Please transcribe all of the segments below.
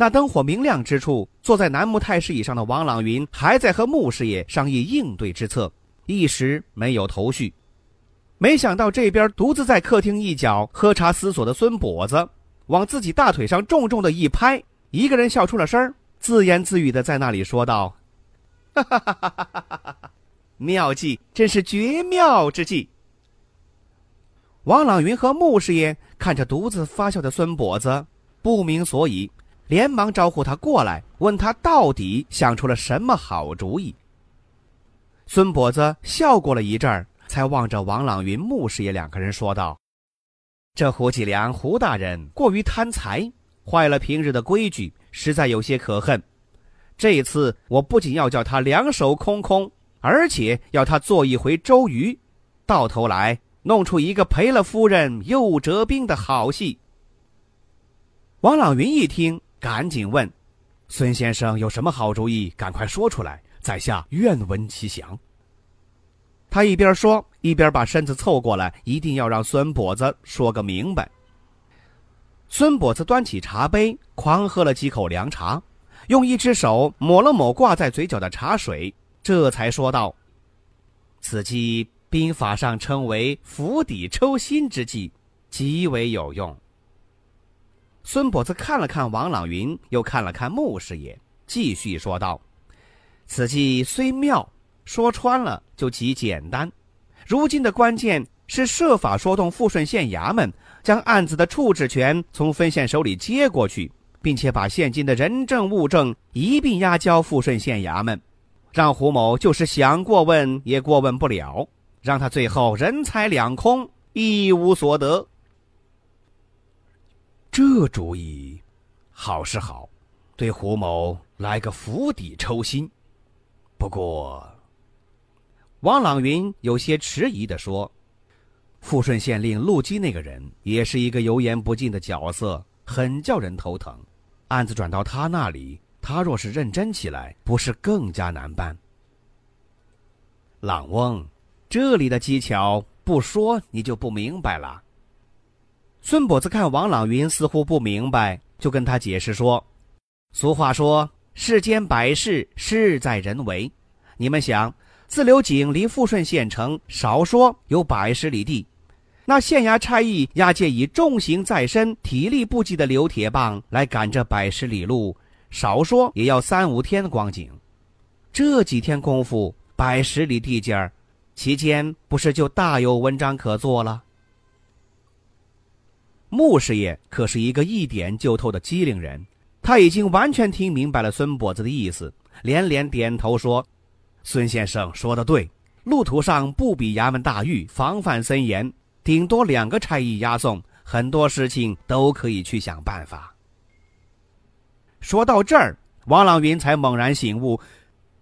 那灯火明亮之处，坐在楠木太师椅上的王朗云还在和穆师爷商议应对之策，一时没有头绪。没想到这边独自在客厅一角喝茶思索的孙跛子，往自己大腿上重重的一拍，一个人笑出了声自言自语的在那里说道：“哈哈哈哈哈！妙计，真是绝妙之计。”王朗云和穆师爷看着独自发笑的孙跛子，不明所以。连忙招呼他过来，问他到底想出了什么好主意。孙跛子笑过了一阵儿，才望着王朗云、穆师爷两个人说道：“这胡继良胡大人过于贪财，坏了平日的规矩，实在有些可恨。这一次我不仅要叫他两手空空，而且要他做一回周瑜，到头来弄出一个赔了夫人又折兵的好戏。”王朗云一听。赶紧问，孙先生有什么好主意？赶快说出来，在下愿闻其详。他一边说，一边把身子凑过来，一定要让孙跛子说个明白。孙跛子端起茶杯，狂喝了几口凉茶，用一只手抹了抹挂在嘴角的茶水，这才说道：“此计兵法上称为釜底抽薪之计，极为有用。”孙跛子看了看王朗云，又看了看穆师爷，继续说道：“此计虽妙，说穿了就极简单。如今的关键是设法说动富顺县衙门，将案子的处置权从分县手里接过去，并且把现今的人证物证一并押交富顺县衙门，让胡某就是想过问也过问不了，让他最后人财两空，一无所得。”这主意好是好，对胡某来个釜底抽薪。不过，王朗云有些迟疑的说：“富顺县令陆基那个人也是一个油盐不进的角色，很叫人头疼。案子转到他那里，他若是认真起来，不是更加难办？”朗翁，这里的技巧不说你就不明白了。孙跛子看王朗云似乎不明白，就跟他解释说：“俗话说，世间百事事在人为。你们想，自流井离富顺县城少说有百十里地，那县衙差役押解以重刑在身、体力不济的刘铁棒来赶这百十里路，少说也要三五天的光景。这几天功夫，百十里地界儿，其间不是就大有文章可做了？”穆师爷可是一个一点就透的机灵人，他已经完全听明白了孙跛子的意思，连连点头说：“孙先生说的对，路途上不比衙门大狱，防范森严，顶多两个差役押送，很多事情都可以去想办法。”说到这儿，王朗云才猛然醒悟：“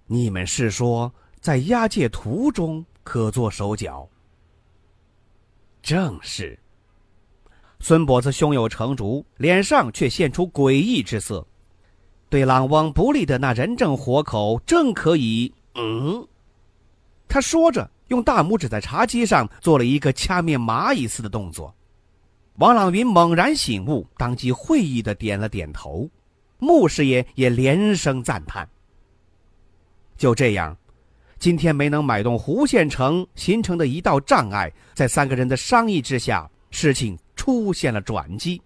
你们是说在押解途中可做手脚？”正是。孙跛子胸有成竹，脸上却现出诡异之色。对朗翁不利的那人证活口，正可以……嗯，他说着，用大拇指在茶几上做了一个掐灭蚂蚁似的动作。王朗云猛然醒悟，当即会意的点了点头。穆师爷也连声赞叹。就这样，今天没能买动胡县城形成的一道障碍，在三个人的商议之下，事情。出现了转机。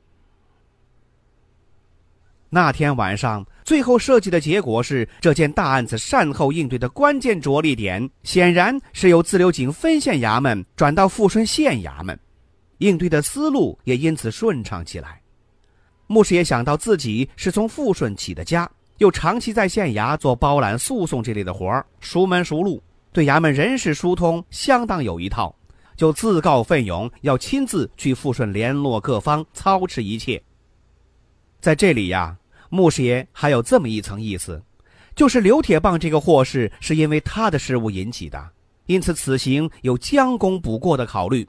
那天晚上，最后设计的结果是，这件大案子善后应对的关键着力点，显然是由自流井分县衙门转到富顺县衙门，应对的思路也因此顺畅起来。牧师也想到自己是从富顺起的家，又长期在县衙做包揽诉讼这类的活儿，熟门熟路，对衙门人事疏通相当有一套。就自告奋勇要亲自去富顺联络各方，操持一切。在这里呀，穆师爷还有这么一层意思，就是刘铁棒这个祸事是因为他的失误引起的，因此此行有将功补过的考虑。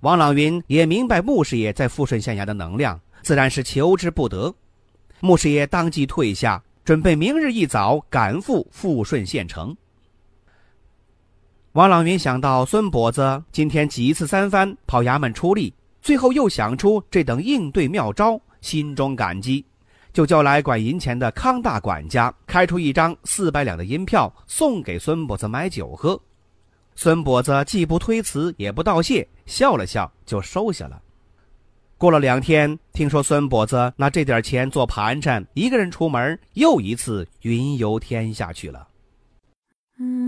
王朗云也明白穆师爷在富顺县衙的能量，自然是求之不得。穆师爷当即退下，准备明日一早赶赴富顺县城。王朗云想到孙跛子今天几次三番跑衙门出力，最后又想出这等应对妙招，心中感激，就叫来管银钱的康大管家开出一张四百两的银票，送给孙跛子买酒喝。孙跛子既不推辞，也不道谢，笑了笑就收下了。过了两天，听说孙跛子拿这点钱做盘缠，一个人出门，又一次云游天下去了。嗯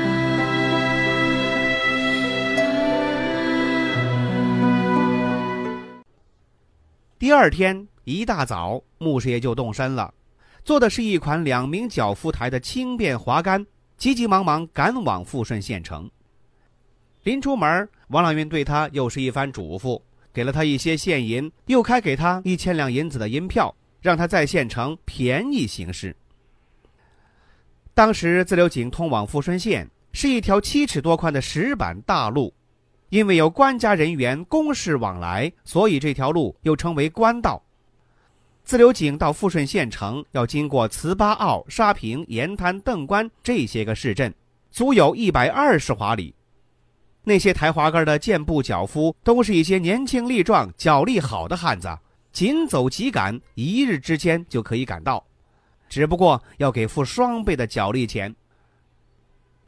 第二天一大早，穆师爷就动身了，坐的是一款两名脚夫抬的轻便滑竿，急急忙忙赶往富顺县城。临出门，王老云对他又是一番嘱咐，给了他一些现银，又开给他一千两银子的银票，让他在县城便宜行事。当时自流井通往富顺县是一条七尺多宽的石板大路。因为有官家人员公事往来，所以这条路又称为官道。自流井到富顺县城要经过糍粑坳、沙坪、盐滩、邓关这些个市镇，足有一百二十华里。那些抬滑竿的健步脚夫都是一些年轻力壮、脚力好的汉子，紧走急赶，一日之间就可以赶到，只不过要给付双倍的脚力钱。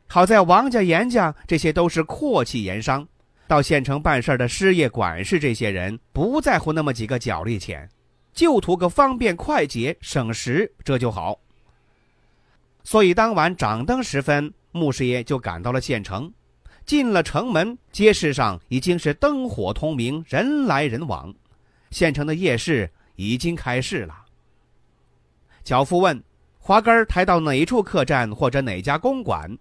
好在王家、严家这些都是阔气盐商。到县城办事的师爷、管事这些人不在乎那么几个脚力钱，就图个方便快捷、省时，这就好。所以当晚掌灯时分，穆师爷就赶到了县城。进了城门，街市上已经是灯火通明，人来人往。县城的夜市已经开市了。脚夫问：“滑竿抬到哪处客栈或者哪家公馆？”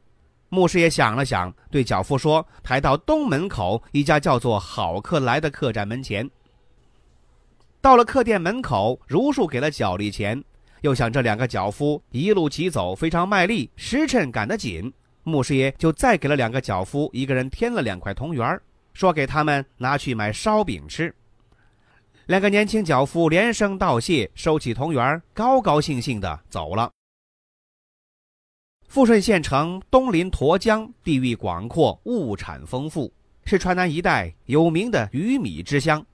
牧师爷想了想，对脚夫说：“抬到东门口一家叫做‘好客来’的客栈门前。”到了客店门口，如数给了脚力钱，又想这两个脚夫一路疾走非常卖力，时辰赶得紧，牧师爷就再给了两个脚夫一个人添了两块铜元，说给他们拿去买烧饼吃。两个年轻脚夫连声道谢，收起铜元，高高兴兴的走了。富顺县城东临沱江，地域广阔，物产丰富，是川南一带有名的鱼米之乡。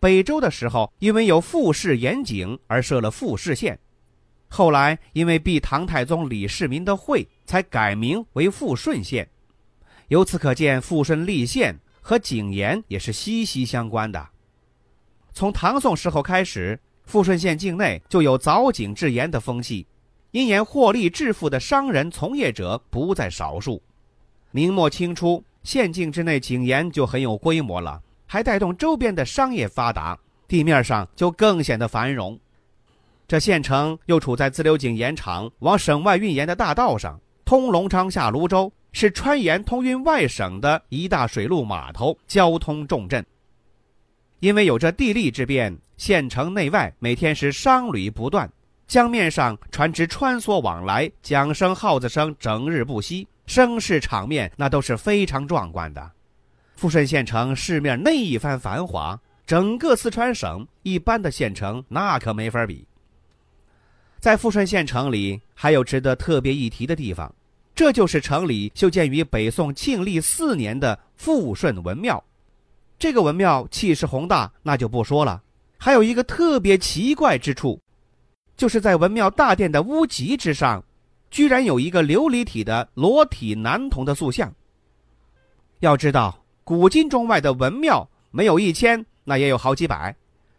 北周的时候，因为有富士盐井而设了富士县，后来因为避唐太宗李世民的讳，才改名为富顺县。由此可见，富顺立县和井盐也是息息相关的。从唐宋时候开始，富顺县境内就有凿井制盐的风气。因盐获利致富的商人从业者不在少数。明末清初，县境之内井盐就很有规模了，还带动周边的商业发达，地面上就更显得繁荣。这县城又处在自流井盐场往省外运盐的大道上，通隆昌下泸州，是川盐通运外省的一大水陆码头，交通重镇。因为有着地利之便，县城内外每天是商旅不断。江面上船只穿梭往来，桨声、号子声整日不息，声势场面那都是非常壮观的。富顺县城市面那一番繁华，整个四川省一般的县城那可没法比。在富顺县城里，还有值得特别一提的地方，这就是城里修建于北宋庆历四年的富顺文庙。这个文庙气势宏大，那就不说了，还有一个特别奇怪之处。就是在文庙大殿的屋脊之上，居然有一个琉璃体的裸体男童的塑像。要知道，古今中外的文庙没有一千，那也有好几百，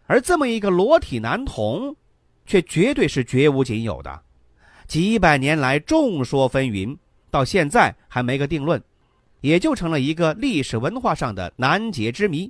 而这么一个裸体男童，却绝对是绝无仅有的。几百年来众说纷纭，到现在还没个定论。也就成了一个历史文化上的难解之谜。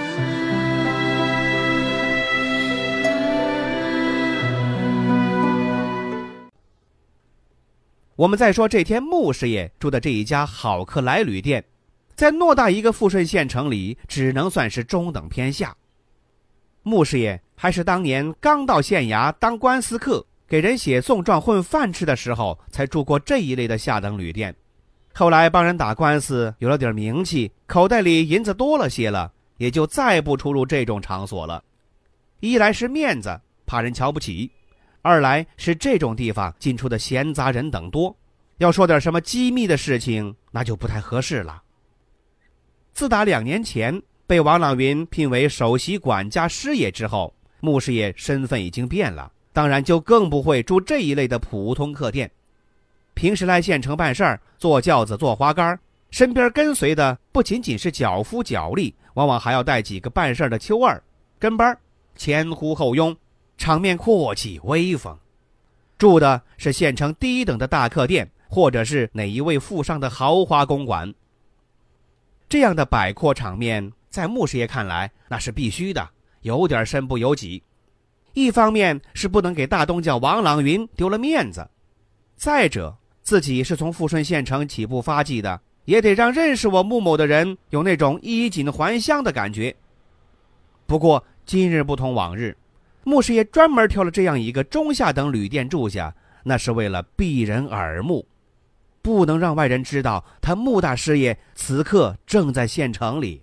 我们再说这天穆师爷住的这一家好客来旅店，在偌大一个富顺县城里，只能算是中等偏下。穆师爷还是当年刚到县衙当官司客，给人写送状混饭吃的时候，才住过这一类的下等旅店。后来帮人打官司，有了点名气，口袋里银子多了些了，也就再不出入这种场所了。一来是面子，怕人瞧不起。二来是这种地方进出的闲杂人等多，要说点什么机密的事情，那就不太合适了。自打两年前被王朗云聘为首席管家师爷之后，穆师爷身份已经变了，当然就更不会住这一类的普通客店。平时来县城办事儿，坐轿子、坐花杆，身边跟随的不仅仅是脚夫脚力，往往还要带几个办事的秋二跟班儿，前呼后拥。场面阔气威风，住的是县城低等的大客店，或者是哪一位富商的豪华公馆。这样的摆阔场面，在穆师爷看来那是必须的，有点身不由己。一方面是不能给大东家王朗云丢了面子，再者自己是从富顺县城起步发迹的，也得让认识我穆某的人有那种衣锦还乡的感觉。不过今日不同往日。穆师爷专门挑了这样一个中下等旅店住下，那是为了避人耳目，不能让外人知道他穆大师爷此刻正在县城里。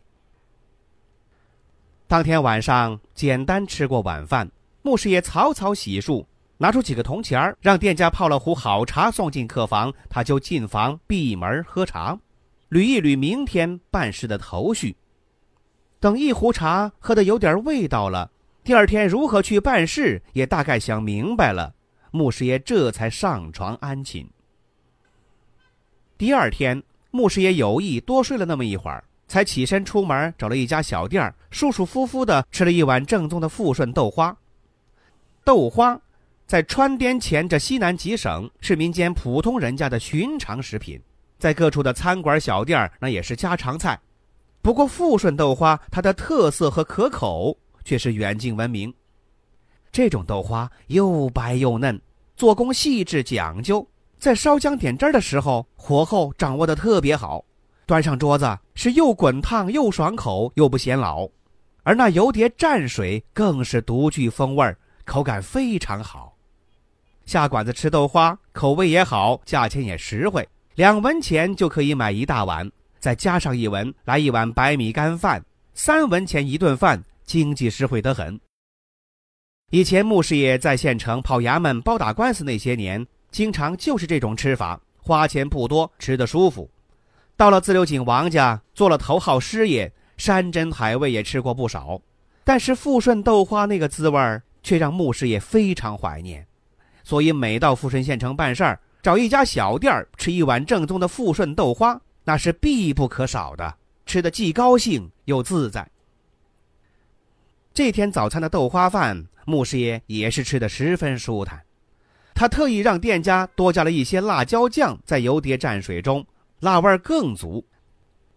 当天晚上简单吃过晚饭，穆师爷草草洗漱，拿出几个铜钱儿让店家泡了壶好茶送进客房，他就进房闭门喝茶，捋一捋明天办事的头绪。等一壶茶喝得有点味道了。第二天如何去办事，也大概想明白了，穆师爷这才上床安寝。第二天，穆师爷有意多睡了那么一会儿，才起身出门，找了一家小店儿舒舒服服的吃了一碗正宗的富顺豆花。豆花，在川滇黔这西南几省是民间普通人家的寻常食品，在各处的餐馆小店那也是家常菜。不过富顺豆花它的特色和可口。却是远近闻名。这种豆花又白又嫩，做工细致讲究，在烧浆点汁儿的时候，火候掌握的特别好，端上桌子是又滚烫又爽口又不显老，而那油碟蘸水更是独具风味儿口感非常好。下馆子吃豆花，口味也好，价钱也实惠，两文钱就可以买一大碗，再加上一文，来一碗白米干饭，三文钱一顿饭。经济实惠得很。以前穆师爷在县城跑衙门、包打官司那些年，经常就是这种吃法，花钱不多，吃得舒服。到了自流井王家做了头号师爷，山珍海味也吃过不少，但是富顺豆花那个滋味儿却让穆师爷非常怀念。所以每到富顺县城办事儿，找一家小店儿吃一碗正宗的富顺豆花，那是必不可少的，吃的既高兴又自在。这天早餐的豆花饭，穆师爷也是吃的十分舒坦。他特意让店家多加了一些辣椒酱在油碟蘸水中，辣味更足。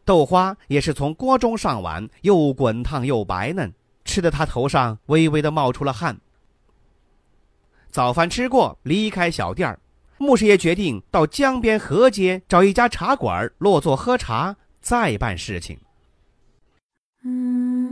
豆花也是从锅中上碗，又滚烫又白嫩，吃的他头上微微的冒出了汗。早饭吃过，离开小店儿，穆师爷决定到江边河街找一家茶馆落座喝茶，再办事情。嗯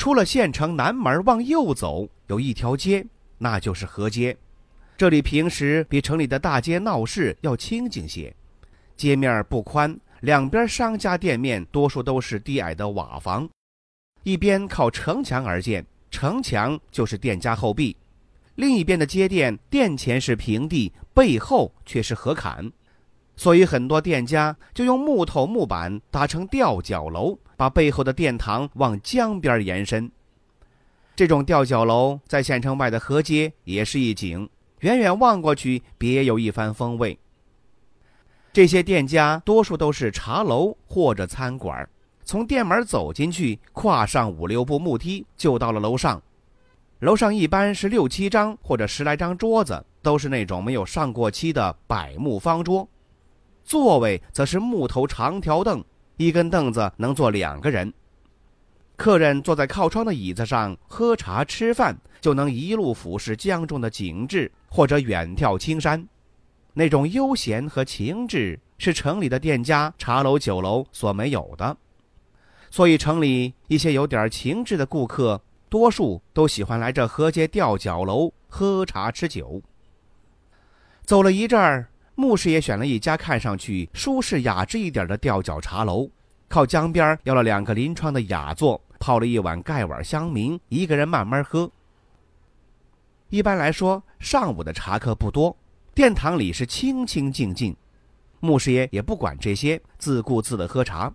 出了县城南门往右走，有一条街，那就是河街。这里平时比城里的大街闹市要清静些，街面不宽，两边商家店面多数都是低矮的瓦房，一边靠城墙而建，城墙就是店家后壁；另一边的街店店前是平地，背后却是河坎。所以，很多店家就用木头、木板搭成吊脚楼，把背后的殿堂往江边延伸。这种吊脚楼在县城外的河街也是一景，远远望过去别有一番风味。这些店家多数都是茶楼或者餐馆，从店门走进去，跨上五六步木梯就到了楼上。楼上一般是六七张或者十来张桌子，都是那种没有上过漆的柏木方桌。座位则是木头长条凳，一根凳子能坐两个人。客人坐在靠窗的椅子上喝茶吃饭，就能一路俯视江中的景致，或者远眺青山。那种悠闲和情致是城里的店家、茶楼、酒楼所没有的。所以，城里一些有点情致的顾客，多数都喜欢来这河街吊脚楼喝茶吃酒。走了一阵儿。穆师爷选了一家看上去舒适雅致一点的吊脚茶楼，靠江边要了两个临窗的雅座，泡了一碗盖碗香茗，一个人慢慢喝。一般来说，上午的茶客不多，殿堂里是清清静静，穆师爷也不管这些，自顾自的喝茶。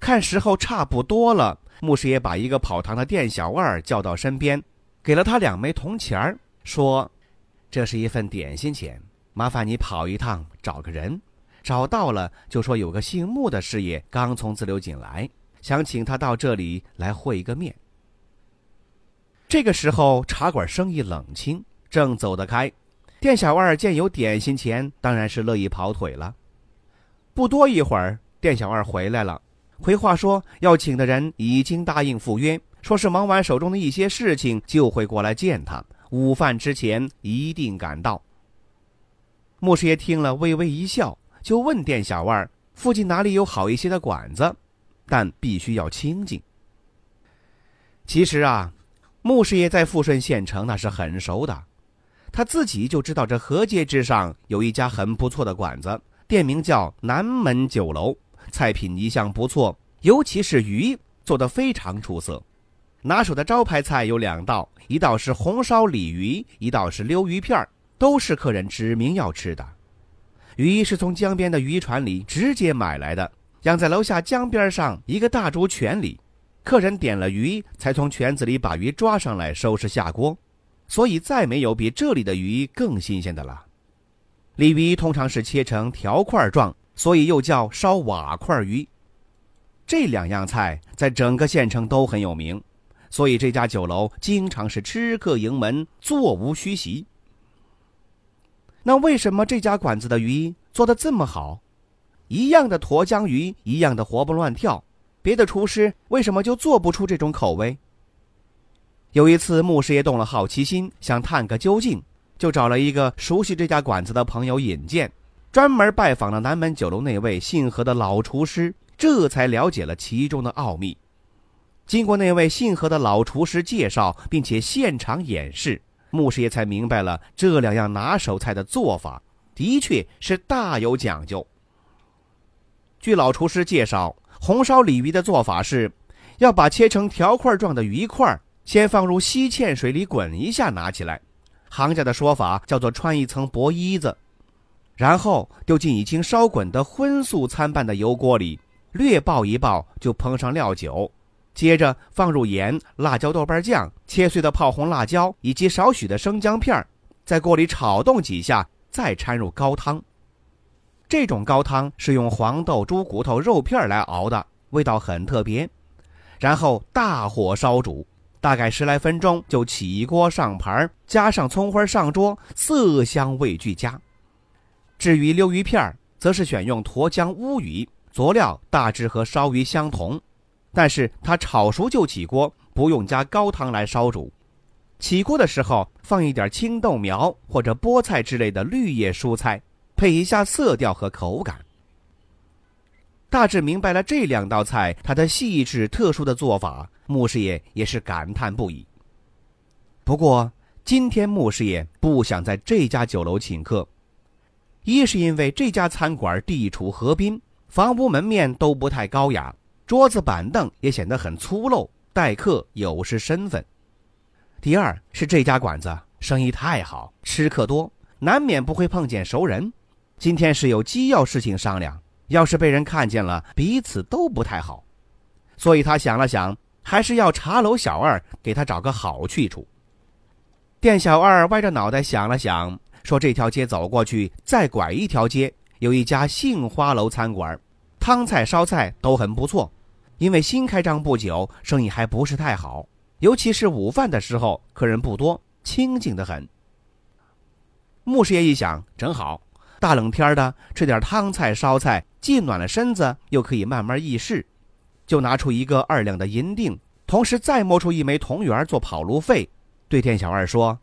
看时候差不多了，穆师爷把一个跑堂的店小二叫到身边，给了他两枚铜钱儿说：“这是一份点心钱。”麻烦你跑一趟，找个人，找到了就说有个姓穆的师爷刚从自流井来，想请他到这里来会一个面。这个时候茶馆生意冷清，正走得开，店小二见有点心钱，当然是乐意跑腿了。不多一会儿，店小二回来了，回话说要请的人已经答应赴约，说是忙完手中的一些事情就会过来见他，午饭之前一定赶到。穆师爷听了，微微一笑，就问店小二：“附近哪里有好一些的馆子？但必须要清静。”其实啊，穆师爷在富顺县城那是很熟的，他自己就知道这河街之上有一家很不错的馆子，店名叫南门酒楼，菜品一向不错，尤其是鱼做得非常出色。拿手的招牌菜有两道，一道是红烧鲤鱼，一道是溜鱼片儿。都是客人指明要吃的，鱼是从江边的渔船里直接买来的，养在楼下江边上一个大竹泉里。客人点了鱼，才从泉子里把鱼抓上来收拾下锅，所以再没有比这里的鱼更新鲜的了。鲤鱼通常是切成条块状，所以又叫烧瓦块鱼。这两样菜在整个县城都很有名，所以这家酒楼经常是吃客盈门，座无虚席。那为什么这家馆子的鱼做的这么好？一样的沱江鱼，一样的活蹦乱跳，别的厨师为什么就做不出这种口味？有一次，穆师爷动了好奇心，想探个究竟，就找了一个熟悉这家馆子的朋友引荐，专门拜访了南门酒楼那位姓何的老厨师，这才了解了其中的奥秘。经过那位姓何的老厨师介绍，并且现场演示。穆师爷才明白了这两样拿手菜的做法，的确是大有讲究。据老厨师介绍，红烧鲤鱼的做法是，要把切成条块状的鱼块先放入稀芡水里滚一下，拿起来，行家的说法叫做穿一层薄衣子，然后丢进已经烧滚的荤素参半的油锅里，略爆一爆，就烹上料酒。接着放入盐、辣椒、豆瓣酱、切碎的泡红辣椒以及少许的生姜片在锅里炒动几下，再掺入高汤。这种高汤是用黄豆、猪骨头、肉片来熬的，味道很特别。然后大火烧煮，大概十来分钟就起锅上盘，加上葱花上桌，色香味俱佳。至于溜鱼片则是选用沱江乌鱼，佐料大致和烧鱼相同。但是它炒熟就起锅，不用加高汤来烧煮。起锅的时候放一点青豆苗或者菠菜之类的绿叶蔬菜，配一下色调和口感。大致明白了这两道菜它的细致特殊的做法，穆师爷也是感叹不已。不过今天穆师爷不想在这家酒楼请客，一是因为这家餐馆地处河滨，房屋门面都不太高雅，桌子板凳也显得很粗陋，待客有失身份；第二是这家馆子生意太好，吃客多，难免不会碰见熟人。今天是有机要事情商量，要是被人看见了，彼此都不太好。所以他想了想，还是要茶楼小二给他找个好去处。店小二歪着脑袋想了想，说：“这条街走过去，再拐一条街，有一家杏花楼餐馆，汤菜烧菜都很不错。因为新开张不久，生意还不是太好，尤其是午饭的时候，客人不多，清静的很。”穆师爷一想，正好。大冷天的，吃点汤菜烧菜，既暖了身子，又可以慢慢议事，就拿出一个二两的银锭，同时再摸出一枚铜元做跑路费，对店小二说：“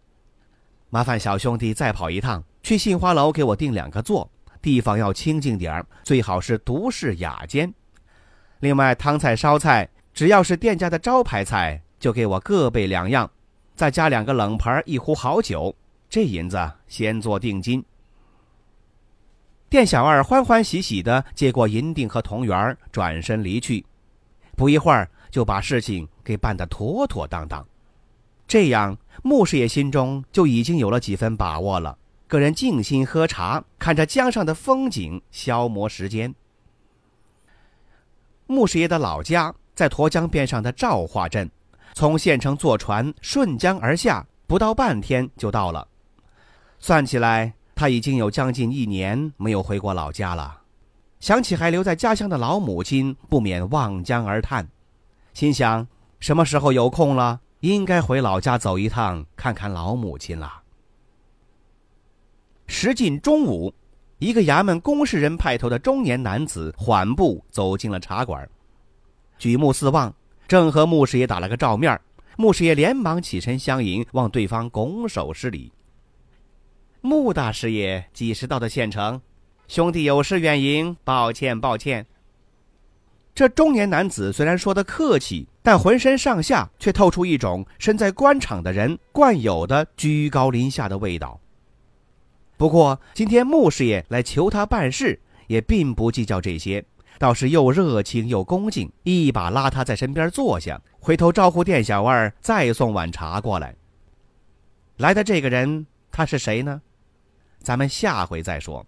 麻烦小兄弟再跑一趟，去杏花楼给我订两个座，地方要清静点儿最好是独室雅间。另外汤菜烧菜，只要是店家的招牌菜，就给我各备两样，再加两个冷盘，一壶好酒。这银子先做定金。”店小二欢欢喜喜的接过银锭和铜元，转身离去。不一会儿，就把事情给办得妥妥当当。这样，穆师爷心中就已经有了几分把握了。个人静心喝茶，看着江上的风景，消磨时间。穆师爷的老家在沱江边上的赵化镇，从县城坐船顺江而下，不到半天就到了。算起来。他已经有将近一年没有回过老家了，想起还留在家乡的老母亲，不免望江而叹，心想什么时候有空了，应该回老家走一趟，看看老母亲了。时近中午，一个衙门公事人派头的中年男子缓步走进了茶馆，举目四望，正和穆师爷打了个照面。穆师爷连忙起身相迎，望对方拱手施礼。穆大师爷几时到的县城？兄弟有失远迎，抱歉抱歉。这中年男子虽然说的客气，但浑身上下却透出一种身在官场的人惯有的居高临下的味道。不过今天穆师爷来求他办事，也并不计较这些，倒是又热情又恭敬，一把拉他在身边坐下，回头招呼店小二再送碗茶过来。来的这个人，他是谁呢？咱们下回再说。